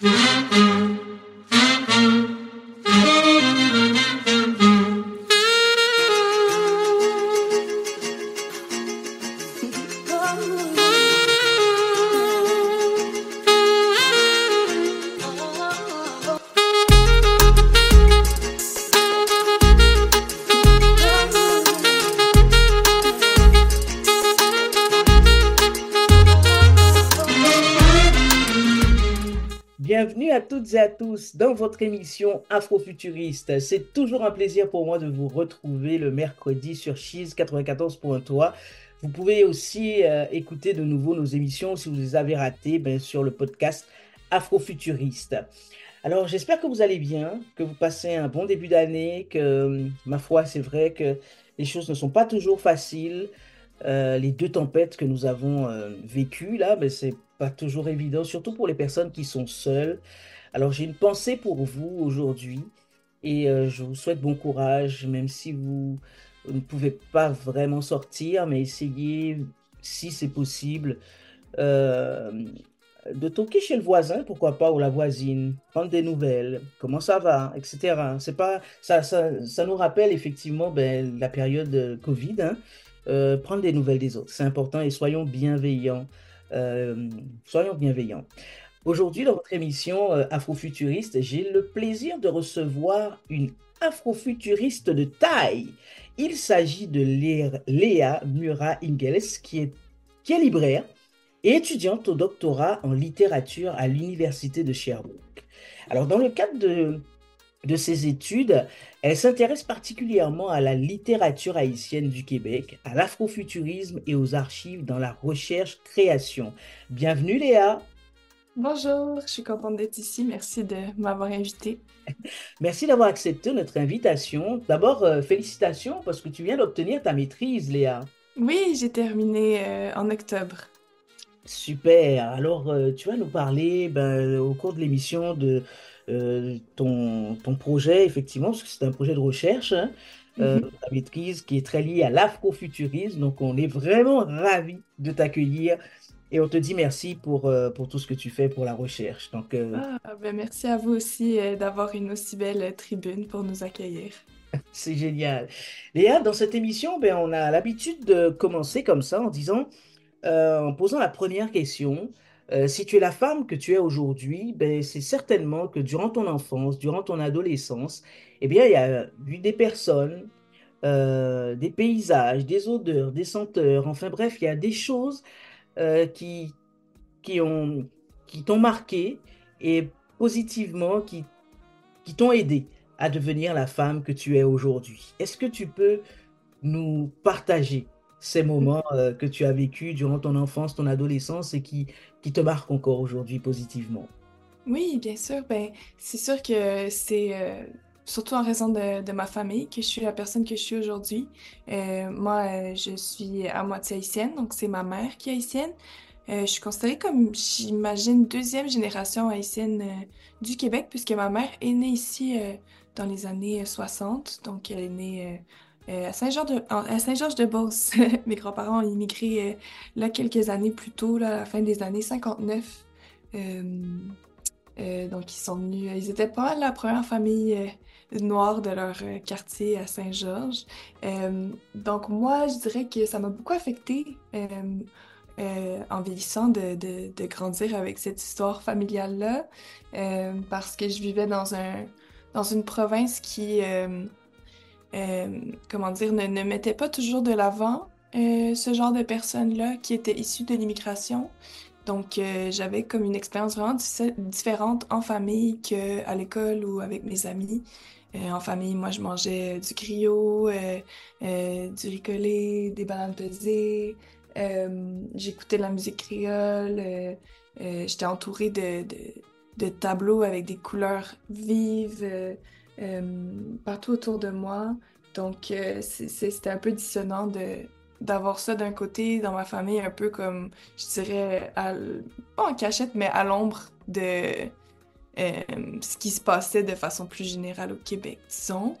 toutes tous dans votre émission Afrofuturiste. C'est toujours un plaisir pour moi de vous retrouver le mercredi sur Cheese 94.3. Vous pouvez aussi euh, écouter de nouveau nos émissions si vous les avez ratées ben, sur le podcast Afrofuturiste. Alors j'espère que vous allez bien, que vous passez un bon début d'année, que ma foi c'est vrai que les choses ne sont pas toujours faciles. Euh, les deux tempêtes que nous avons euh, vécues là, ben, c'est pas toujours évident, surtout pour les personnes qui sont seules. Alors j'ai une pensée pour vous aujourd'hui et euh, je vous souhaite bon courage, même si vous ne pouvez pas vraiment sortir, mais essayez, si c'est possible, euh, de toquer chez le voisin, pourquoi pas, ou la voisine, prendre des nouvelles, comment ça va, etc. C'est pas, ça, ça, nous rappelle effectivement ben, la période Covid, hein, euh, prendre des nouvelles des autres, c'est important et soyons bienveillants. soyons bienveillants. Aujourd'hui, dans votre émission euh, Afrofuturiste, j'ai le plaisir de recevoir une afrofuturiste de taille. Il s'agit de Léa Mura Ingels, qui est, qui est libraire et étudiante au doctorat en littérature à l'Université de Sherbrooke. Alors, dans le cadre de, de ses études, elle s'intéresse particulièrement à la littérature haïtienne du Québec, à l'afrofuturisme et aux archives dans la recherche-création. Bienvenue Léa Bonjour, je suis contente d'être ici. Merci de m'avoir invité. Merci d'avoir accepté notre invitation. D'abord, euh, félicitations parce que tu viens d'obtenir ta maîtrise, Léa. Oui, j'ai terminé euh, en octobre. Super. Alors, euh, tu vas nous parler ben, au cours de l'émission de ton, ton, projet, effectivement, parce que c'est un projet de recherche. Hein, mhm. ta maîtrise qui est très liée à l'afrofuturisme. Donc, on est vraiment ravis de t'accueillir et on te dit merci pour, euh, pour tout ce que tu fais pour la recherche. Donc, euh, ah, ben merci à vous aussi euh, d'avoir une aussi belle tribune pour nous accueillir. C'est génial. Léa, dans cette émission, ben, on a l'habitude de commencer comme ça en disant, en posant la première question. si tu es la femme que tu es aujourd'hui, ben, c'est certainement que durant ton enfance, durant ton adolescence, eh bien, il y a eu des personnes, des paysages, des odeurs, des senteurs, enfin bref, il y a des choses euh, qui, qui ont qui t'ont marqué et positivement qui, qui t'ont aidé à devenir la femme que tu es aujourd'hui. Est-ce que tu peux nous partager ces moments euh, que tu as vécus durant ton enfance, ton adolescence et qui, qui te marquent encore aujourd'hui positivement? Oui, bien sûr. Ben, c'est sûr que c'est euh, surtout en raison de, ma famille que je suis la personne que je suis aujourd'hui. Euh, moi, euh, je suis à moitié haïtienne, donc c'est ma mère qui est haïtienne. Euh, je suis considérée comme, j'imagine, deuxième génération haïtienne du Québec, puisque ma mère est née ici dans les années 60, donc elle est née à Saint-Georges-de, Saint-Georges-de-Beauce. Mes grands-parents ont immigré là quelques années plus tôt, là, à la fin des années 59. Donc ils sont venus, ils étaient pas la première famille noire de leur euh, quartier à Saint-Georges. Euh, donc moi, je dirais que ça m'a beaucoup affecté euh, en vieillissant de, grandir avec cette histoire familiale-là, parce que je vivais dans, un, dans une province qui, comment dire, ne, mettait pas toujours de l'avant ce genre de personnes-là qui étaient issues de l'immigration. Donc, j'avais comme une expérience vraiment différente en famille qu'à l'école ou avec mes amis. Euh, en famille, moi, je mangeais du griot, euh, euh, du ricolé, des bananes pesées. J'écoutais de la musique créole. J'étais entourée de, de, tableaux avec des couleurs vives partout autour de moi. Donc, c'était un peu dissonant de d'avoir ça d'un côté dans ma famille, un peu comme, je dirais, pas en cachette, mais à l'ombre de, euh, ce qui se passait de façon plus générale au Québec, disons.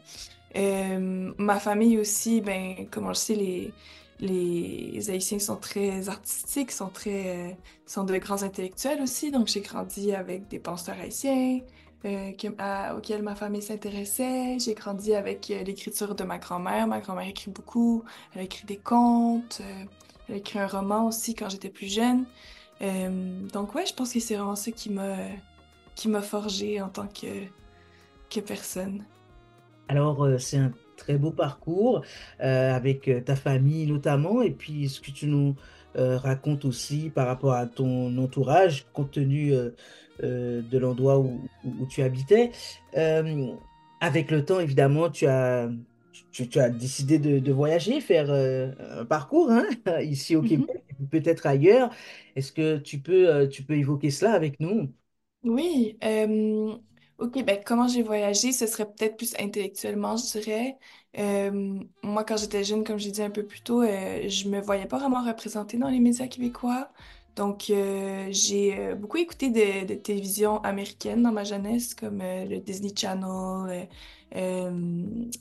Euh, ma famille aussi, ben, comme on le sait, les, les Haïtiens sont très artistiques, sont très, euh, sont de grands intellectuels aussi. Donc, j'ai grandi avec des penseurs haïtiens euh, auxquels ma famille s'intéressait. J'ai grandi avec euh, l'écriture de ma grand-mère. Ma grand-mère écrit beaucoup. Elle écrit des contes. elle a écrit un roman aussi quand j'étais plus jeune. donc, ouais, je pense que c'est vraiment ça qui m'a, qui m'a forgé en tant que, personne. Alors, c'est un très beau parcours euh, avec euh, ta famille notamment, et puis ce que tu nous euh, racontes aussi par rapport à ton entourage, compte tenu de l'endroit où, tu habitais. avec le temps, évidemment, tu as, tu, as décidé de, voyager, faire un parcours hein, ici au mm-hmm. Québec, peut-être ailleurs. Est-ce que tu peux, tu peux évoquer cela avec nous? Oui, Ok, ben comment j'ai voyagé, ce serait peut-être plus intellectuellement, je dirais. Euh, moi, quand j'étais jeune, comme j'ai dit un peu plus tôt, euh, je me voyais pas vraiment représentée dans les médias québécois. Donc, euh, j'ai beaucoup écouté de, de télévision américaine dans ma jeunesse, comme le Disney Channel,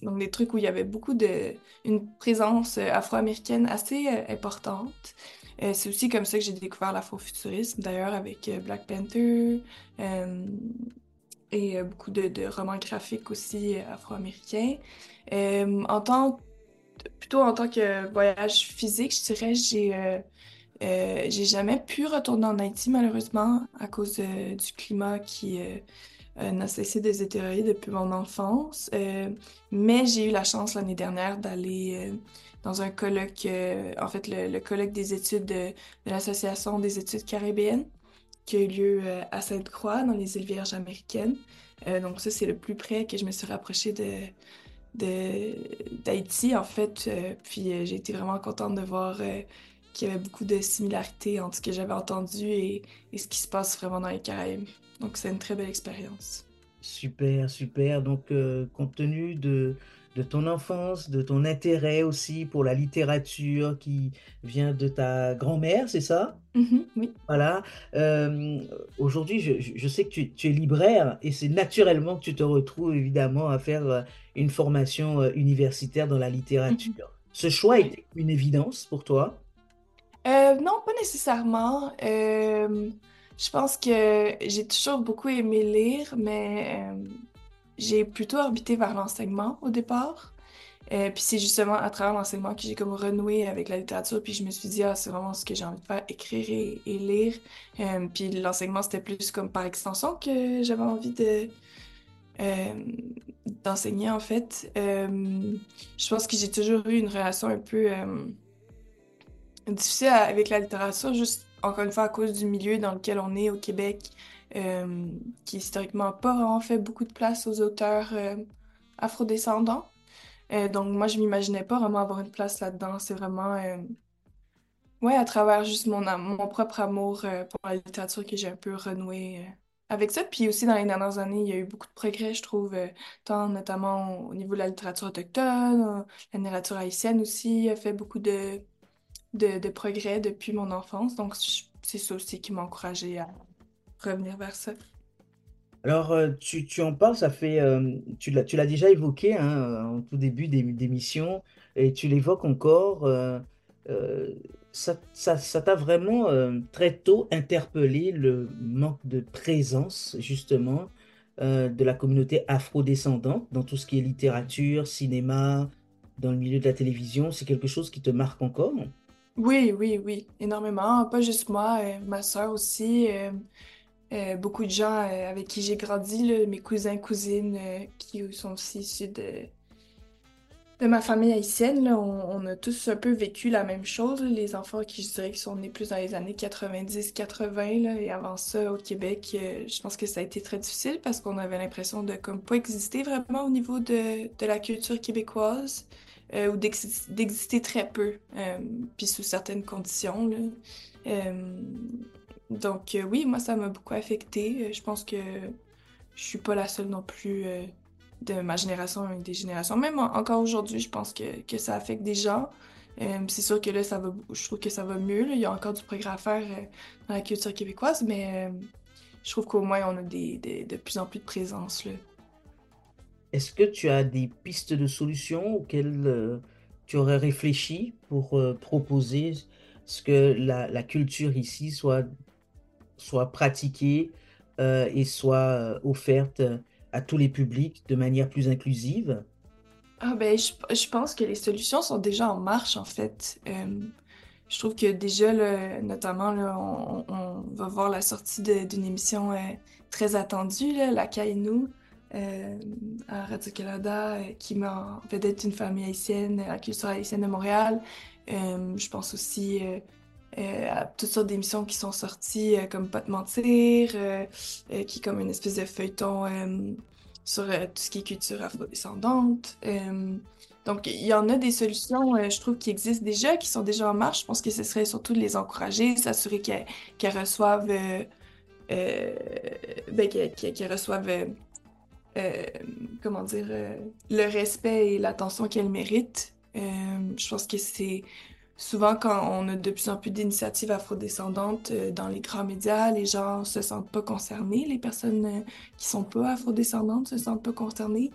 donc des trucs où il y avait beaucoup de, une présence afro-américaine assez importante. c'est aussi comme ça que j'ai découvert l'afrofuturisme, d'ailleurs, avec Black Panther et euh, beaucoup de, romans graphiques aussi euh, afro-américains. Euh, en tant, plutôt en tant que voyage physique, je dirais, j'ai j'ai jamais pu retourner en Haïti malheureusement à cause du climat qui n'a cessé de détériorer depuis mon enfance. mais j'ai eu la chance l'année dernière d'aller dans un colloque, en fait le, colloque des études de, l'Association des études caribéennes qui a eu lieu euh, à Sainte-Croix, dans les îles Vierges américaines. Euh, donc ça, c'est le plus près que je me suis rapprochée de, d'Haïti, en fait. Euh, puis j'ai été vraiment contente de voir qu'il y avait beaucoup de similarités entre ce que j'avais entendu et, et, ce qui se passe vraiment dans les Caraïbes. Donc c'est une très belle expérience. Super, super. Donc compte tenu de de ton enfance, de ton intérêt aussi pour la littérature qui vient de ta grand-mère, c'est ça? Mm-hmm, oui. Voilà. Euh, aujourd'hui, je, sais que tu, es libraire et c'est naturellement que tu te retrouves évidemment à faire euh, une formation euh, universitaire dans la littérature. Mm-hmm. Ce choix était une évidence pour toi? Non, pas nécessairement. je pense que j'ai toujours beaucoup aimé lire, mais j'ai plutôt orbité vers l'enseignement au départ. Euh, puis c'est justement à travers l'enseignement que j'ai comme renoué avec la littérature. Puis je me suis dit, ah, c'est vraiment ce que j'ai envie de faire, écrire et, lire. Euh, puis l'enseignement, c'était plus comme par extension que j'avais envie de euh, d'enseigner, en fait. je pense que j'ai toujours eu une relation un peu difficile avec la littérature, juste encore une fois à cause du milieu dans lequel on est au Québec. Euh, qui historiquement pas vraiment fait beaucoup de place aux auteurs euh, afrodescendants. Euh, donc moi, je m'imaginais pas vraiment avoir une place là-dedans. C'est vraiment, ouais, à travers juste mon, mon propre amour pour la littérature que j'ai un peu renoué avec ça. Puis aussi, dans les dernières années, il y a eu beaucoup de progrès, je trouve, tant notamment au niveau de la littérature autochtone, la littérature haïtienne aussi a fait beaucoup de, de, progrès depuis mon enfance. Donc, c'est ça aussi qui m'a encouragée à revenir vers ça. Alors, euh, tu, tu en parles, ça fait, euh, tu l'as, déjà évoqué hein, en tout début des, d'émission, et tu l'évoques encore. euh, euh, ça t'a vraiment très tôt interpellé le manque de présence, justement, de la communauté afro-descendante dans tout ce qui est littérature, cinéma, dans le milieu de la télévision. C'est quelque chose qui te marque encore? Oui, oui, oui, énormément. Pas juste moi, ma soeur aussi. Euh, beaucoup de gens euh, avec qui j'ai grandi, mes cousins, cousines, euh, qui sont aussi issus de, de ma famille haïtienne, on, a tous un peu vécu la même chose. Les enfants qui, je dirais, qui sont nés plus dans les années 90-80, et avant ça, au Québec, je pense que ça a été très difficile parce qu'on avait l'impression de comme pas exister vraiment au niveau de, de la culture québécoise. Ou d'exister très peu, puis sous certaines conditions. Là. Donc euh, oui, moi ça m'a beaucoup affecté. Euh, je pense que je suis pas la seule non plus euh, de ma génération et des générations. Même encore aujourd'hui, je pense que, que, ça affecte des gens. c'est sûr que là, ça va, je trouve que ça va mieux. Il y a encore du progrès à faire dans la culture québécoise, mais je trouve qu'au moins on a des, de plus en plus de présence. Est-ce que tu as des pistes de solutions auxquelles tu aurais réfléchi pour euh, proposer ce que la, culture ici soit, soit pratiquée euh, et soit euh, offerte à tous les publics de manière plus inclusive? Ah ben, je, pense que les solutions sont déjà en marche, en fait. Euh, je trouve que déjà, notamment, on, va voir la sortie d'une émission euh, très attendue, là, La Nous, euh, à Radio-Canada, euh, qui met en vedette une famille haïtienne, la culture haïtienne de Montréal. Euh, je pense aussi euh, euh, à toutes sortes d'émissions qui sont sorties, euh, comme Pas de mentir, euh, euh, qui est comme une espèce de feuilleton euh, sur euh, tout ce qui est culture afrodescendante. Euh, donc, il y en a des solutions, euh, je trouve, qui existent déjà, qui sont déjà en marche. Je pense que ce serait surtout de les encourager, s'assurer qu'elles reçoivent, euh, euh, ben, reçoivent, euh, comment dire, euh, le respect et l'attention qu'elles méritent. Euh, je pense que c'est souvent quand on a de plus en plus d'initiatives afrodescendantes dans les grands médias, les gens se sentent pas concernés, les personnes qui sont pas afrodescendantes se sentent pas concernées.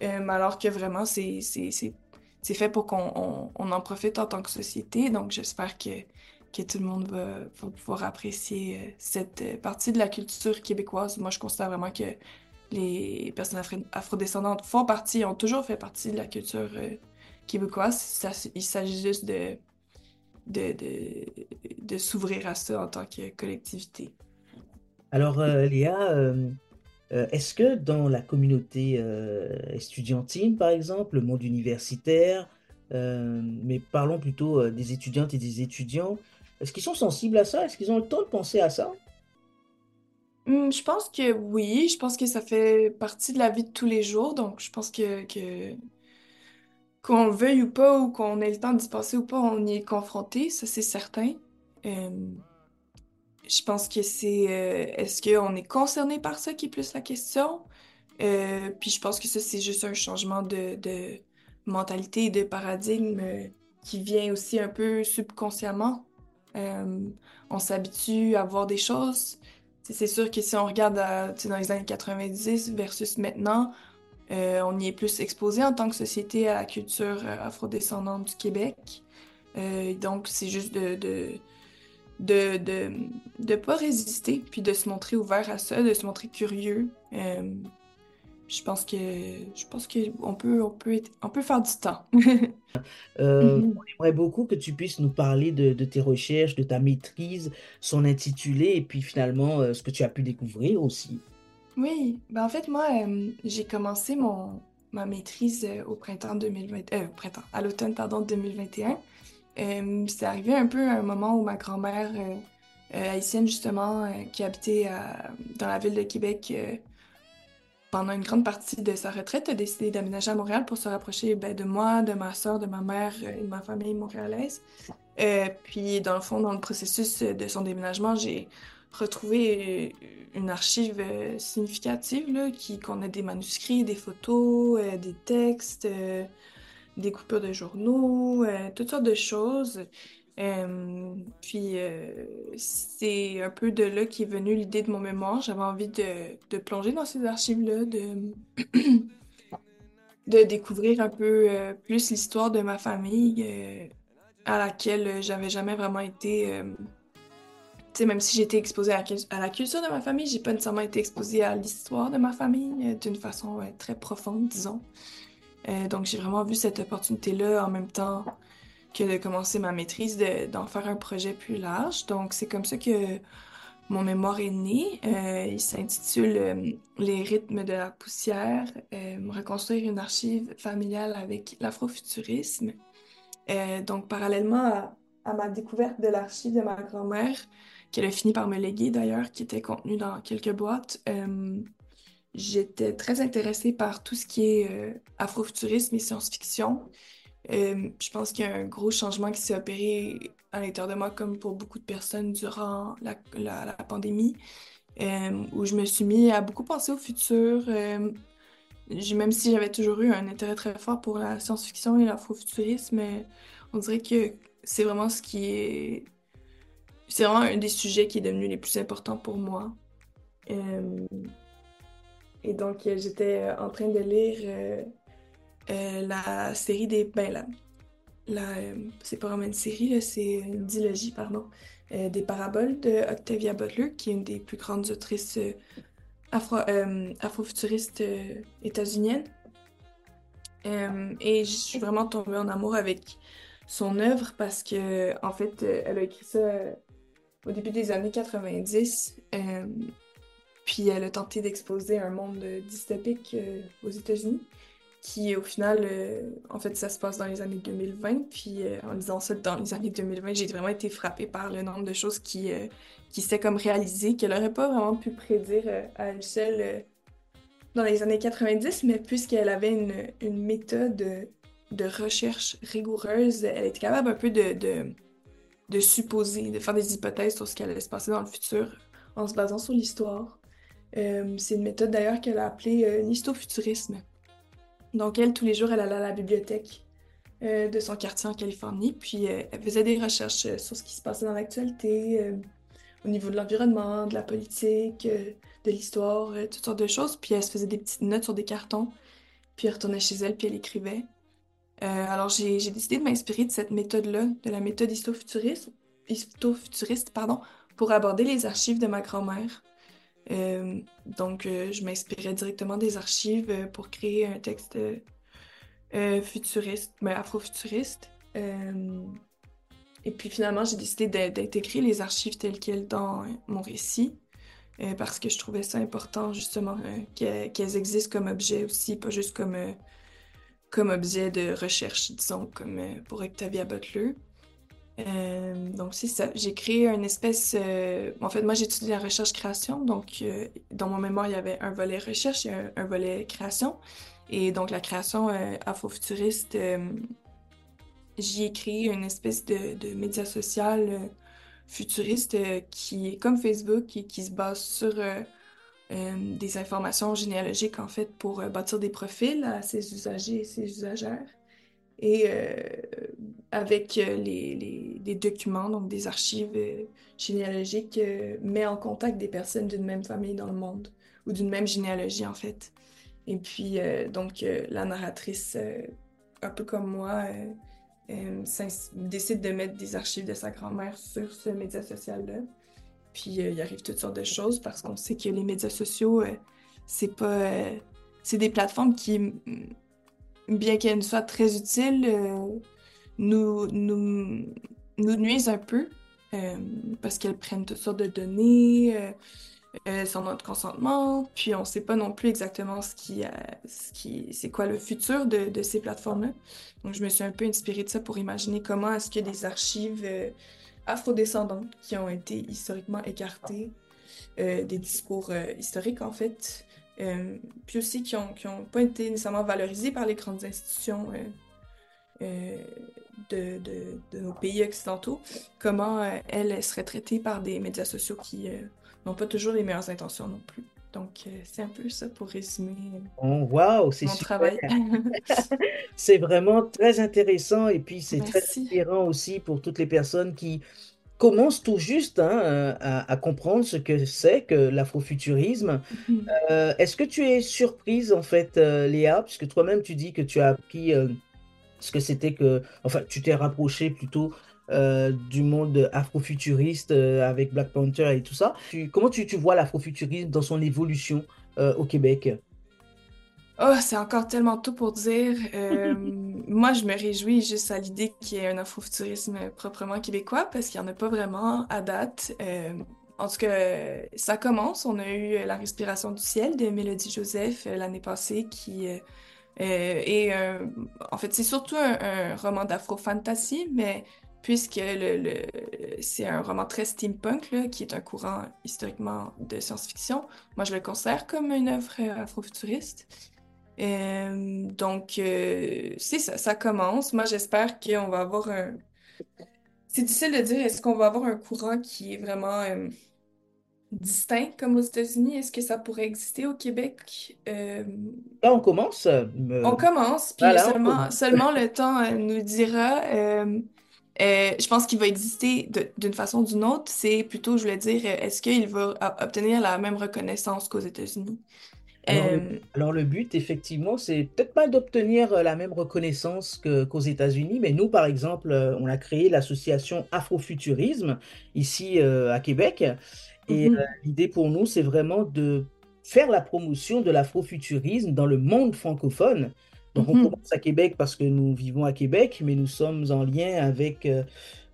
Alors que vraiment, c'est, fait pour qu'on on, en profite en tant que société. Donc, j'espère que, que tout le monde va, va pouvoir apprécier cette partie de la culture québécoise. Moi, je considère vraiment que les personnes afrodescendantes font partie, ont toujours fait partie de la culture euh, québécoise. Il s'agit juste de, de, s'ouvrir à ça en tant que collectivité. Alors, euh, Léa, euh, est-ce que dans la communauté estudiantine, par exemple, le monde universitaire, mais parlons plutôt des étudiantes et des étudiants, est-ce qu'ils sont sensibles à ça? Est-ce qu'ils ont le temps de penser à ça? Hum, je pense que oui, je pense que ça fait partie de la vie de tous les jours, donc je pense que, qu'on le veuille ou pas, ou qu'on ait le temps d'y passer ou pas, on y est confronté, ça c'est certain. Je pense que c'est euh, est-ce qu'on est concerné par ça qui est plus la question? Euh, puis je pense que ça c'est juste un changement de, de mentalité de paradigme euh, qui vient aussi un peu subconsciemment. On s'habitue à voir des choses. C'est sûr que si on regarde sais, dans les années 90 versus maintenant, euh, on y est plus exposé en tant que société à la culture euh, afrodescendante du Québec. Euh, donc, c'est juste de, de, de, de, de pas résister, puis de se montrer ouvert à ça, de se montrer curieux. Euh, je pense que je pense que on peut, on peut être- on peut faire du temps. Euh, Mhm. on aimerait beaucoup que tu puisses nous parler de, de tes recherches, de ta maîtrise, son intitulé, et puis finalement euh, ce que tu as pu découvrir aussi. Oui, ben en fait, moi, euh, j'ai commencé mon, ma maîtrise euh, au printemps 2020, euh, au printemps, à l'automne, pardon, 2021. Euh, c'est arrivé un peu à un moment où ma grand-mère euh, euh, haïtienne, justement, euh, qui habitait à- dans la ville de Québec euh, pendant une grande partie de sa retraite, a décidé d'aménager à Montréal pour se rapprocher ben, de moi, de ma soeur, de ma mère et de ma famille montréalaise. Euh, puis, dans le fond, dans le processus de son déménagement, j'ai retrouvé euh, une archive euh, significative, là, qui, a des manuscrits, des photos, des textes, des coupures de journaux, toutes sortes de choses. Euh, puis, euh, c'est un peu de là qu'est venue l'idée de mon mémoire. J'avais envie de, plonger dans ces archives-là, de, de découvrir un peu euh, plus l'histoire de ma famille, à laquelle j'avais jamais vraiment été. tu sais, même si j'étais exposée à à la culture de ma famille, j'ai pas nécessairement été exposée à l'histoire de ma famille d'une façon très profonde, disons. Donc, j'ai vraiment vu cette opportunité-là en même temps que de commencer ma maîtrise, de- d'en faire un projet plus large. Donc, c'est comme ça que mon mémoire est né. Euh, il s'intitule euh, Les rythmes de la poussière, euh, reconstruire une archive familiale avec l'afrofuturisme. Donc, parallèlement à, à ma découverte de l'archive de ma grand-mère, qu'elle a fini par me léguer d'ailleurs, qui était contenue dans quelques boîtes, j'étais très intéressée par tout ce qui est afrofuturisme et science-fiction. Euh, je pense qu'il y a un gros changement qui s'est opéré à l'intérieur de moi, comme pour beaucoup de personnes durant la, pandémie, euh, où je me suis mis à beaucoup penser au futur. euh, même si j'avais toujours eu un intérêt très fort pour la science-fiction et l'afrofuturisme, on dirait que c'est vraiment ce qui est... C'est vraiment un des sujets qui est devenu les plus importants pour moi. Et donc, j'étais en train de lire euh, la série des... Ben, la, euh, c'est pas vraiment une série, c'est une dilogie, pardon, euh, des paraboles de Octavia Butler, qui est une des plus grandes autrices afro, afrofuturistes états-uniennes. et je suis vraiment tombée en amour avec son œuvre parce que, en fait, elle a écrit ça au début des années 90. puis elle a tenté d'exposer un monde dystopique aux États-Unis qui au final, euh, en fait, ça se passe dans les années 2020. Puis euh, en lisant ça dans les années 2020, j'ai vraiment été frappée par le nombre de choses qui, euh, qui s'est comme réalisées, qu'elle n'aurait pas vraiment pu prédire à elle seule dans les années 90, mais puisqu'elle avait une, méthode de, recherche rigoureuse, elle était capable un peu de, de, de supposer, de faire des hypothèses sur ce qui allait se passer dans le futur en se basant sur l'histoire. c'est une méthode d'ailleurs qu'elle a appelée l'histofuturisme. Donc, elle, tous les jours, elle allait à la bibliothèque euh, de son quartier en Californie, puis euh, elle faisait des recherches euh, sur ce qui se passait dans l'actualité, au niveau de l'environnement, de la politique, de l'histoire, toutes sortes de choses. Puis elle se faisait des petites notes sur des cartons, puis elle retournait chez elle, puis elle écrivait. alors, j'ai décidé de m'inspirer de cette méthode-là, de la méthode histofuturiste, histofuturiste pardon, pour aborder les archives de ma grand-mère. Euh, donc, euh, je m'inspirais directement des archives euh, pour créer un texte futuriste, mais afrofuturiste. et puis finalement, j'ai décidé d'intégrer les archives telles quelles dans mon récit. parce que je trouvais ça important justement qu'elles existent comme objet aussi, pas juste comme objet de recherche, disons, comme pour Octavia Butler. Euh, donc, c'est ça. J'ai créé une espèce. Euh, en fait, moi, j'ai étudié la recherche-création. Donc, euh, dans mon mémoire, il y avait un volet recherche et un, volet création. Et donc, la création afrofuturiste, j'y ai créé une espèce de, de média social futuriste qui est comme Facebook et qui se base sur des informations généalogiques, en fait, pour bâtir des profils à ses usagers et ses usagères et avec euh, les, les, documents, donc des archives euh, généalogiques, met en contact des personnes d'une même famille dans le monde, ou d'une même généalogie en fait. Et puis, donc, la narratrice, un peu comme moi, décide de mettre des archives de sa grand-mère sur ce média social-là. Puis, il arrive toutes sortes de choses parce qu'on sait que les médias sociaux, c'est pas... c'est des plateformes qui bien qu'elles soient très utiles, euh, nous, nous, nous, nuisent un peu euh, parce qu'elles prennent toutes sortes de données euh, sans notre consentement, puis on ne sait pas non plus exactement ce qui, ce qui, c'est quoi le futur de, de ces plateformes-là. Donc je me suis un peu inspirée de ça pour imaginer comment est-ce a des archives afrodescendantes qui ont été historiquement écartées, des discours historiques en fait, euh, puis aussi qui n'ont qui ont pas été nécessairement valorisés par les grandes institutions euh, euh, de, de, de, nos pays occidentaux, comment elles seraient traitées par des médias sociaux qui n'ont pas toujours les meilleures intentions non plus. Donc, c'est un peu ça pour résumer oh, wow, mon travail. c'est vraiment très intéressant et puis c'est très inspirant aussi pour toutes les personnes qui commence tout juste hein, euh, à, comprendre ce que c'est que l'afrofuturisme. Mhm. Euh, est-ce que tu es surprise, en fait, euh, Léa, puisque toi-même, tu dis que tu as appris ce que c'était que... Enfin, tu t'es rapproché plutôt du monde afrofuturiste avec Black Panther et tout ça. comment tu, tu vois l'afrofuturisme dans son évolution au Québec? Oh, c'est encore tellement tôt pour dire. Euh, moi, je me réjouis juste à l'idée qu'il y ait un afrofuturisme proprement québécois parce qu'il n'y en a pas vraiment à date. Euh, en tout cas, ça commence. On a eu La respiration du ciel de Mélodie Joseph euh, l'année passée qui est, en fait, c'est surtout un, roman d'afro-fantasy, mais puisque le, c'est un roman très steampunk, là, qui est un courant historiquement de science-fiction, moi je le considère comme une œuvre afrofuturiste. Euh, donc, euh, ça, ça commence. Moi, j'espère qu'on va avoir un... C'est difficile de dire, est-ce qu'on va avoir un courant qui est vraiment euh, distinct comme aux États-Unis? Est-ce que ça pourrait exister au Québec? Là, on commence. On commence, puis seulement, seulement le temps nous dira. je pense qu'il va exister d'une façon ou d'une autre. C'est plutôt, je voulais dire, est-ce qu'il va obtenir la même reconnaissance qu'aux États-Unis? Alors le, alors le but, effectivement, c'est peut-être pas d'obtenir euh, la même reconnaissance que- qu'aux États-Unis, mais nous, par exemple, euh, on a créé l'association Afrofuturisme ici euh, à Québec. Et euh, Mhm. l'idée pour nous, c'est vraiment de faire la promotion de l'afrofuturisme dans le monde francophone. Donc on Mhm. commence à Québec parce que nous vivons à Québec, mais nous sommes en lien avec euh,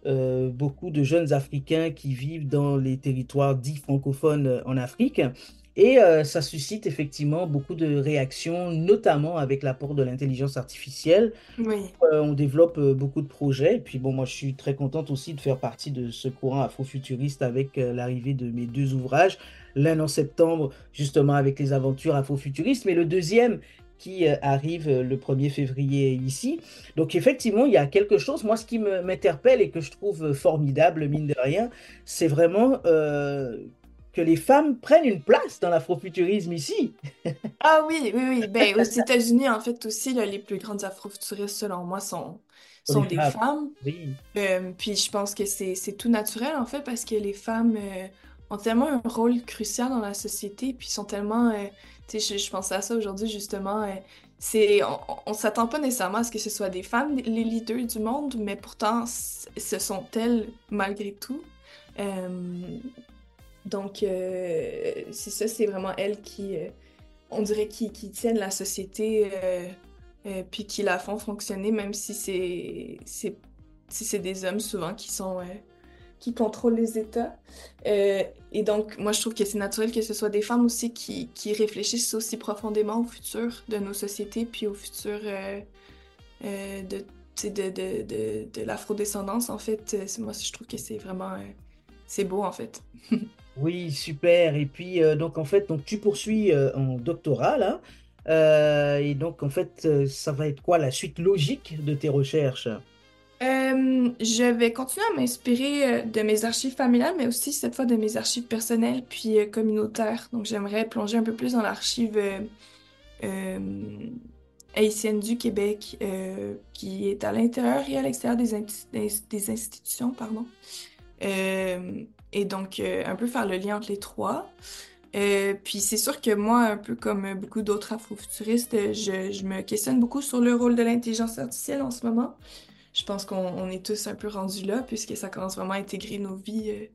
euh, beaucoup de jeunes Africains qui vivent dans les territoires dits francophones euh, en Afrique. Et euh, ça suscite effectivement beaucoup de réactions, notamment avec l'apport de l'intelligence artificielle. Oui. Euh, on développe euh, beaucoup de projets. Et puis bon, moi je suis très contente aussi de faire partie de ce courant afrofuturiste avec l'arrivée de mes deux ouvrages. L'un en septembre, justement avec les aventures afrofuturistes, mais le deuxième qui arrive le 1er février ici. Donc effectivement, il y a quelque chose, moi ce qui m'interpelle et que je trouve formidable, mine de rien, c'est vraiment euh, que les femmes prennent une place dans l'afrofuturisme ici. Ah oui, oui, oui. Ben, aux États-Unis, en fait, aussi, là, les plus grandes afrofuturistes, selon moi, sont, sont des femmes, femmes. oui, Euh, puis je pense que c'est, tout naturel, en fait, parce que les femmes euh, ont tellement un rôle crucial dans la société, puis sont tellement... euh, tu sais, je, je pensais à ça aujourd'hui, justement. c'est, on, on s'attend pas nécessairement à ce que ce soit des femmes, les leaders du monde, mais pourtant, ce sont elles, malgré tout. Donc, euh, c'est ça, c'est vraiment elles qui... euh, on dirait qu'ils qui tiennent la société euh, euh, puis qui la font fonctionner, même si c'est c'est c'est des hommes souvent qui sont qui contrôlent les États. Et donc, moi, je trouve que c'est naturel que ce soit des femmes aussi qui, qui réfléchissent aussi profondément au futur de nos sociétés, puis au futur de, de, de, de, de l'afrodescendance, en fait. Moi, je trouve que c'est vraiment... c'est beau, en fait. oui, super. Et puis euh, donc en fait, donc tu poursuis euh, en doctorat. Euh, et donc en fait, ça va être quoi la suite logique de tes recherches? Je vais continuer à m'inspirer de mes archives familiales, mais aussi cette fois de mes archives personnelles puis communautaires. Donc, j'aimerais plonger un peu plus dans l'archive euh, haïtienne du Québec, qui est à l'intérieur et à l'extérieur des, institutions, pardon. Et donc, euh, un peu faire le lien entre les trois. Euh, puis c'est sûr que moi, un peu comme beaucoup d'autres afrofuturistes, je, je me questionne beaucoup sur le rôle de l'intelligence artificielle en ce moment. Je pense qu'on on est tous un peu rendus là, puisque ça commence vraiment à intégrer nos vies euh,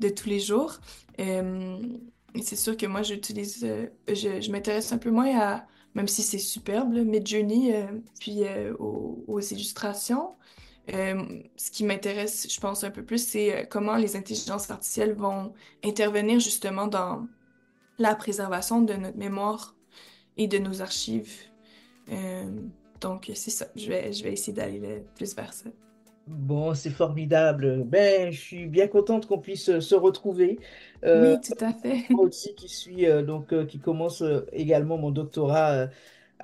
de tous les jours. Euh, c'est sûr que moi, j'utilise, je, je m'intéresse un peu moins à, même si c'est superbe, Midjourney, puis aux illustrations. Euh, ce qui m'intéresse, je pense, un peu plus, c'est euh, comment les intelligences artificielles vont intervenir justement dans la préservation de notre mémoire et de nos archives. Euh, donc, c'est ça. Je vais, je vais essayer d'aller le- plus vers ça. Bon, c'est formidable. Ben, je suis bien contente qu'on puisse se retrouver. Euh, Oui, tout à fait. moi aussi qui suis donc qui commence également mon doctorat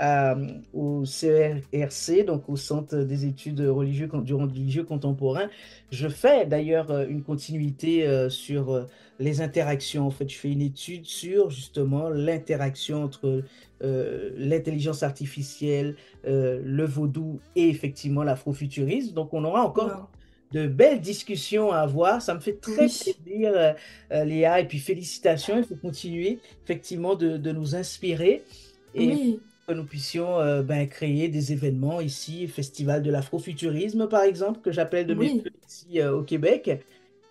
euh, au CERC, donc au Centre des études religieux, du religieux contemporain. Je fais d'ailleurs euh, une continuité euh, sur les interactions. En fait, je fais une étude sur justement l'interaction entre euh, l'intelligence artificielle, le vaudou et effectivement l'afrofuturisme. Donc, on aura encore Wow. de belles discussions à avoir. Ça me fait très Oui, plaisir, euh, Léa, et puis félicitations. Il faut continuer effectivement de, de nous inspirer et oui, que nous puissions euh, ben, créer des événements ici, Festival de l'afrofuturisme par exemple, que j'appelle de mes oui, ici euh, au Québec,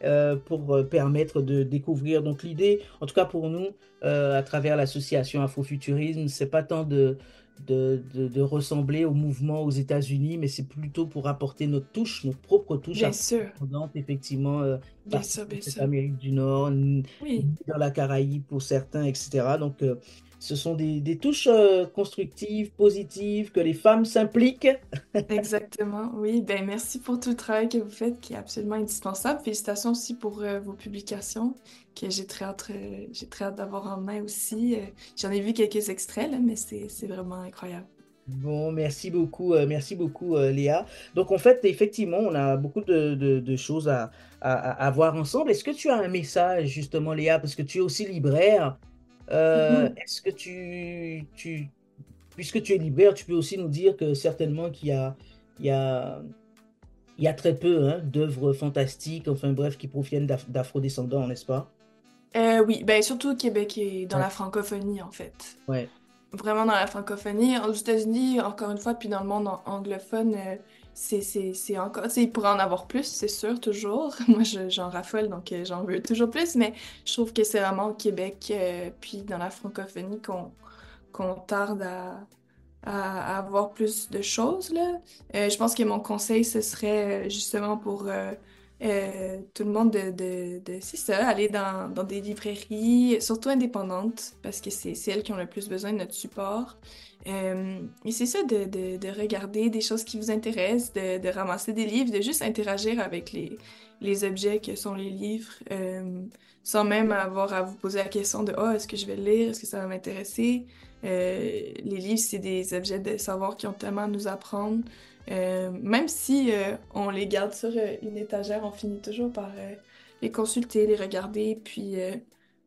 euh, pour permettre de découvrir. Donc l'idée, en tout cas pour nous, à travers l'association Afrofuturisme, c'est pas tant de, de, de- de ressembler au mouvement aux États-Unis, mais c'est plutôt pour apporter notre touche, notre propre touche bien sûr, effectivement, euh, bien partie sûr, de bien cette sûr. Amérique du Nord, Oui, dans la Caraïbe pour certains, etc. Donc, euh, ce sont des, des touches euh, constructives, positives, que les femmes s'impliquent. exactement. Oui, ben merci pour tout le travail que vous faites qui est absolument indispensable. Félicitations aussi pour euh, vos publications que j'ai très hâte, euh, j'ai très hâte d'avoir en main aussi. Euh, j'en ai vu quelques extraits là, mais c'est c'est vraiment incroyable. Bon, merci beaucoup, euh, merci beaucoup, euh, Léa. Donc, en fait, effectivement, on a beaucoup de, de- de choses à, à- à voir ensemble. Est-ce que tu as un message, justement, Léa, parce que tu es aussi libraire? Euh, Mhm. est-ce que tu, tu, puisque tu es libraire, tu peux aussi nous dire que certainement qu'il y a, il y a, il y a très peu hein, d'œuvres fantastiques, enfin bref, qui proviennent d'Af- d'afro-descendants, n'est-ce pas? Euh, oui, ben surtout au Québec et dans Ouais, la francophonie, en fait. ouais. Vraiment dans la francophonie. Aux États-Unis, encore une fois, puis dans le monde an- anglophone, euh, c'est, encore... il pourrait en avoir plus, c'est sûr, toujours. Moi, je- j'en raffole, donc euh, j'en veux toujours plus, mais je trouve que c'est vraiment au Québec, euh, puis dans la francophonie qu'on tarde à, avoir plus de choses, là. Euh, je pense que mon conseil, ce serait justement pour euh, tout le monde de, de, de- c'est ça, aller dans, dans des librairies, surtout indépendantes, parce que c'est elles qui ont le plus besoin de notre support. Euh, et c'est ça, de, de, de regarder des choses qui vous intéressent, de, de ramasser des livres, de juste interagir avec les, les objets que sont les livres, euh, sans même avoir à vous poser la question de, oh, est-ce que je vais le lire, est-ce que ça va m'intéresser? Euh, les livres, c'est des objets de savoir qui ont tellement à nous apprendre. Euh, même si euh, on les garde sur euh, une étagère, on finit toujours par les consulter, les regarder. Puis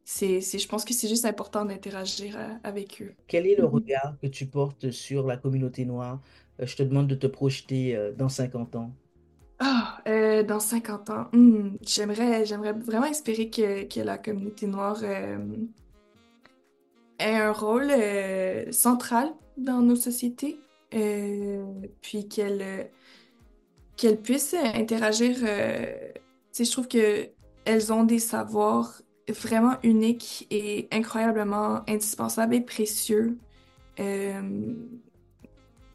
c'est, je pense que c'est juste important d'interagir avec eux. Quel est le Mhm. regard que tu portes sur la communauté noire? Je te demande de te projeter dans 50 ans. Ah, dans 50 ans, hmm, j'aimerais, j'aimerais vraiment espérer que, que la communauté noire ait un rôle central dans nos sociétés, puis qu'elle euh, qu'elles puissent interagir. euh, je trouve que elles ont des savoirs vraiment uniques et incroyablement indispensables et précieux euh,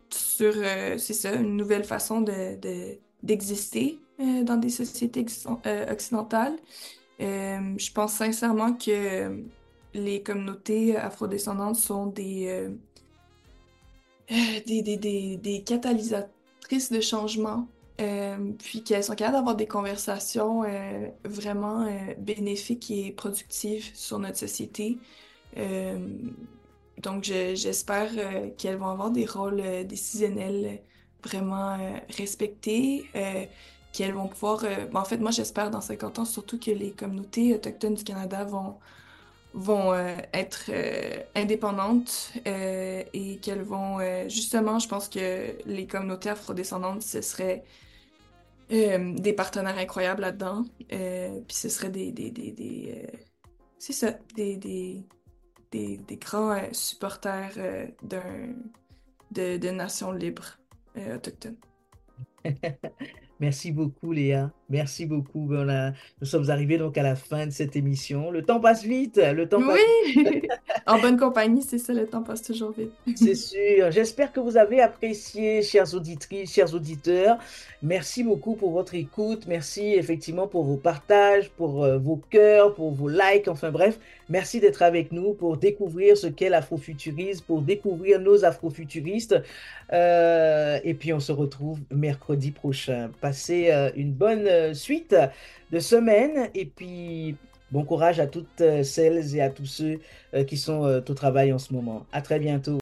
sur, euh, c'est ça, une nouvelle façon de, de- d'exister euh, dans des sociétés euh, occidentales. Euh, je pense sincèrement que les communautés afrodescendantes sont des, euh, euh, des, des, des, des catalysatrices de changement, euh, puis qu'elles sont capables d'avoir des conversations euh, vraiment euh, bénéfiques et productives sur notre société. Euh, donc, je- j'espère euh, qu'elles vont avoir des rôles euh, décisionnels vraiment euh, respectés, euh, qu'elles vont pouvoir... euh, ben, en fait, moi, j'espère dans 50 ans surtout que les communautés autochtones du Canada vont vont euh, être euh, indépendantes euh, et qu'elles vont justement, je pense que les communautés afrodescendantes, ce serait des partenaires incroyables là-dedans. Puis ce serait des, des, des, des, c'est ça, des, des, des, des grands supporters d'un, de, de nations libres autochtones. Merci beaucoup, Léa. Merci beaucoup. Ben, on a- nous sommes arrivés donc à la fin de cette émission. Le temps passe vite. Le temps passe Oui! En bonne compagnie, c'est ça, le temps passe toujours vite. C'est sûr. J'espère que vous avez apprécié, chères auditrices, chers auditeurs. Merci beaucoup pour votre écoute. Merci effectivement pour vos partages, pour euh, vos cœurs, pour vos likes. Enfin bref, merci d'être avec nous pour découvrir ce qu'est l'afrofuturisme, pour découvrir nos afrofuturistes. Euh, et puis on se retrouve mercredi prochain. Passez euh, une bonne euh, suite de semaine et puis bon courage à toutes euh, celles et à tous ceux euh, qui sont au travail en ce moment. À très bientôt.